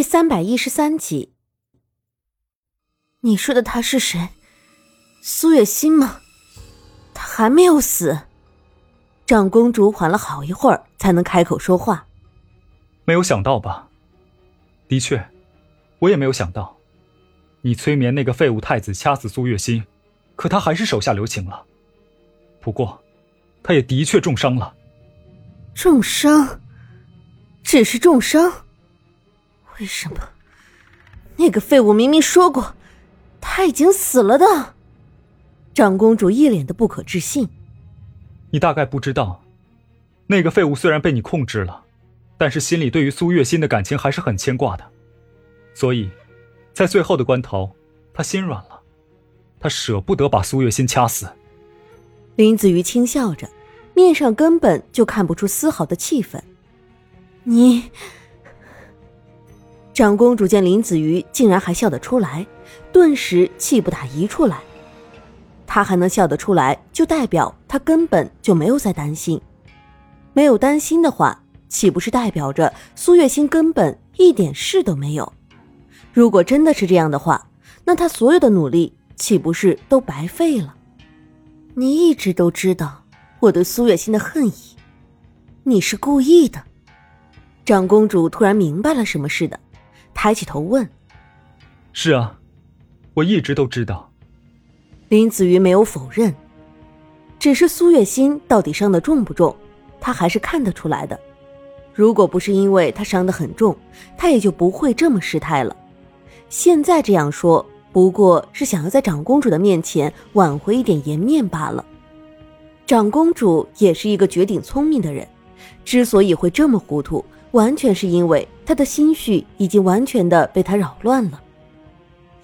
第三百一十三集，你说的他是谁？苏月心吗？他还没有死。长公主缓了好一会儿，才能开口说话。没有想到吧？的确，我也没有想到，你催眠那个废物太子掐死苏月心，可他还是手下留情了。不过，他也的确重伤了。重伤？只是重伤？为什么？那个废物明明说过他已经死了的。长公主一脸的不可置信。你大概不知道，那个废物虽然被你控制了，但是心里对于苏月心的感情还是很牵挂的，所以，在最后的关头，他心软了，他舍不得把苏月心掐死。林子瑜轻笑着，面上根本就看不出丝毫的气愤。你。长公主见林子瑜竟然还笑得出来，顿时气不打一处来。她还能笑得出来，就代表她根本就没有在担心。没有担心的话，岂不是代表着苏月心根本一点事都没有？如果真的是这样的话，那她所有的努力岂不是都白费了？你一直都知道我对苏月心的恨意，你是故意的。长公主突然明白了什么似的。抬起头问：“是啊，我一直都知道。”林子瑜没有否认，只是苏月心到底伤的重不重，他还是看得出来的。如果不是因为他伤得很重，他也就不会这么失态了。现在这样说，不过是想要在长公主的面前挽回一点颜面罢了。长公主也是一个绝顶聪明的人，之所以会这么糊涂。完全是因为他的心绪已经完全的被他扰乱了。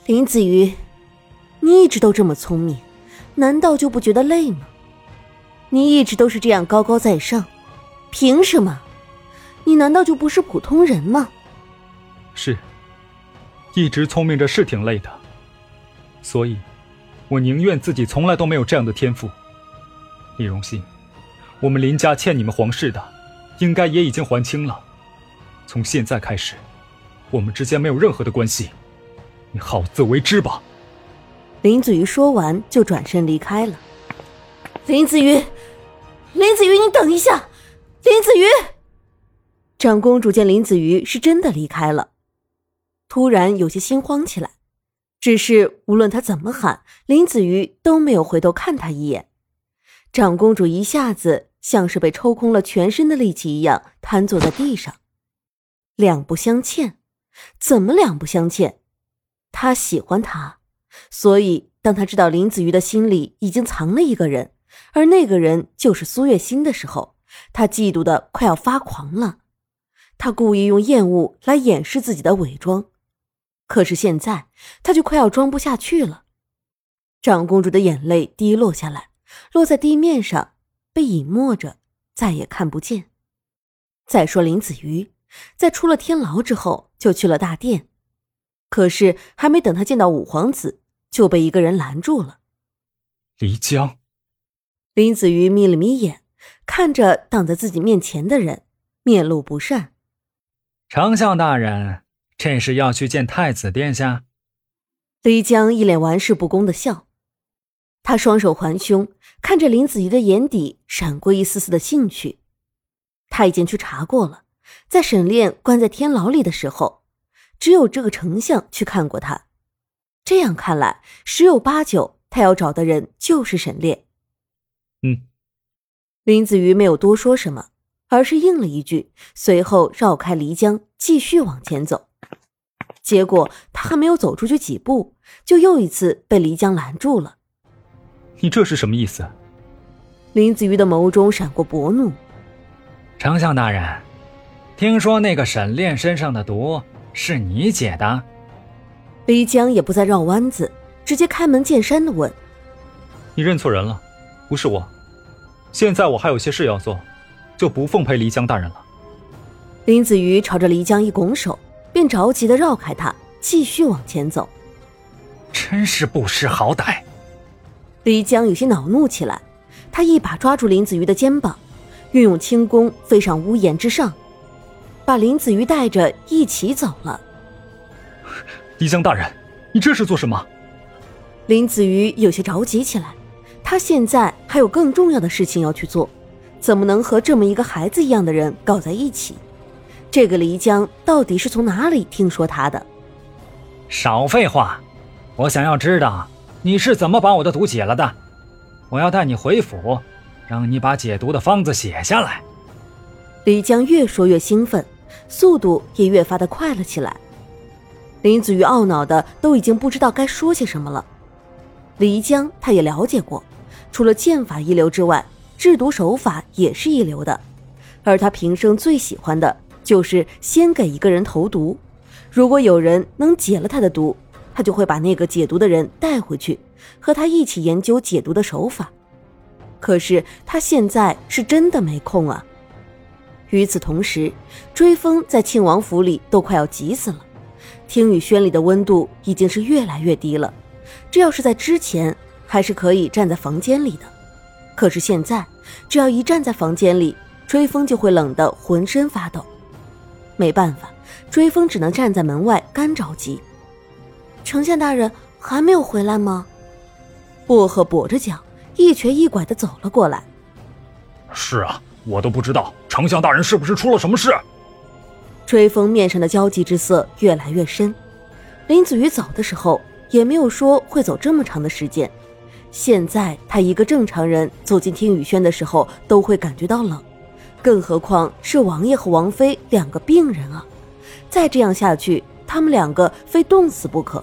林子瑜，你一直都这么聪明，难道就不觉得累吗？你一直都是这样高高在上，凭什么？你难道就不是普通人吗？是，一直聪明着是挺累的，所以，我宁愿自己从来都没有这样的天赋。李荣信，我们林家欠你们皇室的，应该也已经还清了。从现在开始，我们之间没有任何的关系，你好自为之吧。林子瑜说完就转身离开了。林子瑜，林子瑜，你等一下！林子瑜，长公主见林子瑜是真的离开了，突然有些心慌起来。只是无论她怎么喊，林子瑜都没有回头看她一眼。长公主一下子像是被抽空了全身的力气一样，瘫坐在地上。两不相欠，怎么两不相欠？他喜欢他，所以当他知道林子瑜的心里已经藏了一个人，而那个人就是苏月心的时候，他嫉妒的快要发狂了。他故意用厌恶来掩饰自己的伪装，可是现在他就快要装不下去了。长公主的眼泪滴落下来，落在地面上，被隐没着，再也看不见。再说林子瑜。在出了天牢之后，就去了大殿。可是还没等他见到五皇子，就被一个人拦住了。漓江，林子瑜眯了眯眼，看着挡在自己面前的人，面露不善。丞相大人，这是要去见太子殿下？漓江一脸玩世不恭的笑，他双手环胸，看着林子瑜的眼底闪过一丝丝的兴趣。他已经去查过了。在沈炼关在天牢里的时候，只有这个丞相去看过他。这样看来，十有八九他要找的人就是沈炼。嗯，林子瑜没有多说什么，而是应了一句，随后绕开漓江，继续往前走。结果他还没有走出去几步，就又一次被漓江拦住了。你这是什么意思？林子瑜的眸中闪过薄怒。丞相大人。听说那个沈炼身上的毒是你解的？漓江也不再绕弯子，直接开门见山的问：“你认错人了，不是我。现在我还有些事要做，就不奉陪漓江大人了。”林子瑜朝着漓江一拱手，便着急的绕开他，继续往前走。真是不识好歹！漓江有些恼怒起来，他一把抓住林子瑜的肩膀，运用轻功飞上屋檐之上。把林子瑜带着一起走了。漓江大人，你这是做什么？林子瑜有些着急起来，他现在还有更重要的事情要去做，怎么能和这么一个孩子一样的人搞在一起？这个黎江到底是从哪里听说他的？少废话，我想要知道你是怎么把我的毒解了的。我要带你回府，让你把解毒的方子写下来。黎江越说越兴奋，速度也越发的快了起来。林子瑜懊恼的都已经不知道该说些什么了。漓江他也了解过，除了剑法一流之外，制毒手法也是一流的。而他平生最喜欢的就是先给一个人投毒，如果有人能解了他的毒，他就会把那个解毒的人带回去，和他一起研究解毒的手法。可是他现在是真的没空啊。与此同时，追风在庆王府里都快要急死了，听雨轩里的温度已经是越来越低了。这要是在之前，还是可以站在房间里的。可是现在，只要一站在房间里，追风就会冷得浑身发抖。没办法，追风只能站在门外干着急。丞相大人还没有回来吗？薄荷跛着脚，一瘸一拐的走了过来。是啊，我都不知道丞相大人是不是出了什么事。追风面上的焦急之色越来越深。林子瑜走的时候。也没有说会走这么长的时间。现在他一个正常人走进听雨轩的时候都会感觉到冷，更何况是王爷和王妃两个病人啊！再这样下去，他们两个非冻死不可。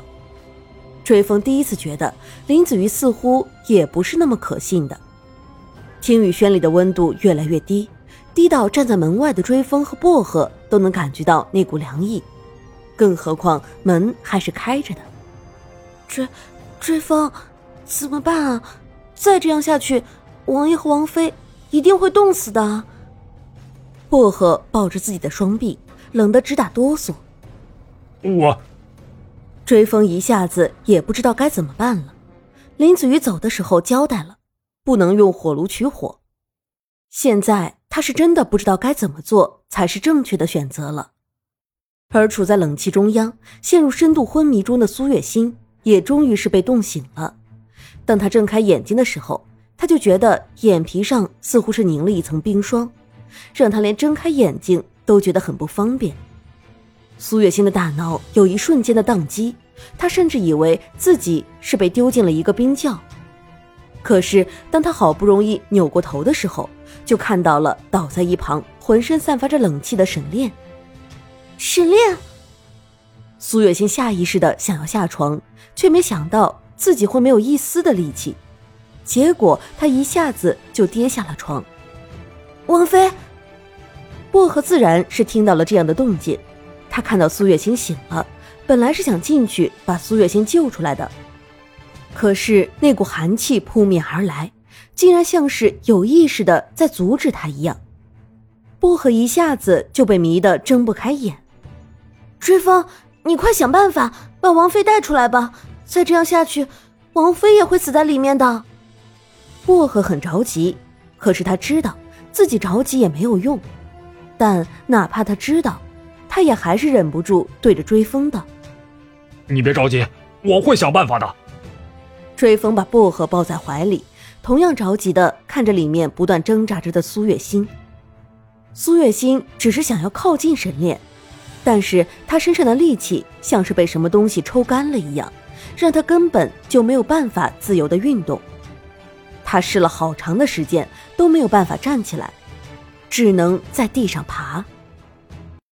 追风第一次觉得林子瑜似乎也不是那么可信的。听雨轩里的温度越来越低，低到站在门外的追风和薄荷都能感觉到那股凉意，更何况门还是开着的。追，追风，怎么办啊？再这样下去，王爷和王妃一定会冻死的。薄荷抱着自己的双臂，冷得直打哆嗦。我，追风一下子也不知道该怎么办了。林子瑜走的时候交代了，不能用火炉取火。现在他是真的不知道该怎么做才是正确的选择了。而处在冷气中央、陷入深度昏迷中的苏月心。也终于是被冻醒了。当他睁开眼睛的时候，他就觉得眼皮上似乎是凝了一层冰霜，让他连睁开眼睛都觉得很不方便。苏月心的大脑有一瞬间的宕机，他甚至以为自己是被丢进了一个冰窖。可是当他好不容易扭过头的时候，就看到了倒在一旁、浑身散发着冷气的沈炼。沈炼。苏月心下意识的想要下床，却没想到自己会没有一丝的力气，结果他一下子就跌下了床。王妃，薄荷自然是听到了这样的动静，他看到苏月心醒了，本来是想进去把苏月心救出来的，可是那股寒气扑面而来，竟然像是有意识的在阻止他一样，薄荷一下子就被迷得睁不开眼。追风。你快想办法把王妃带出来吧！再这样下去，王妃也会死在里面的。薄荷很着急，可是他知道自己着急也没有用。但哪怕他知道，他也还是忍不住对着追风的：“你别着急，我会想办法的。”追风把薄荷抱在怀里，同样着急的看着里面不断挣扎着的苏月心。苏月心只是想要靠近沈炼。但是他身上的力气像是被什么东西抽干了一样，让他根本就没有办法自由的运动。他试了好长的时间都没有办法站起来，只能在地上爬。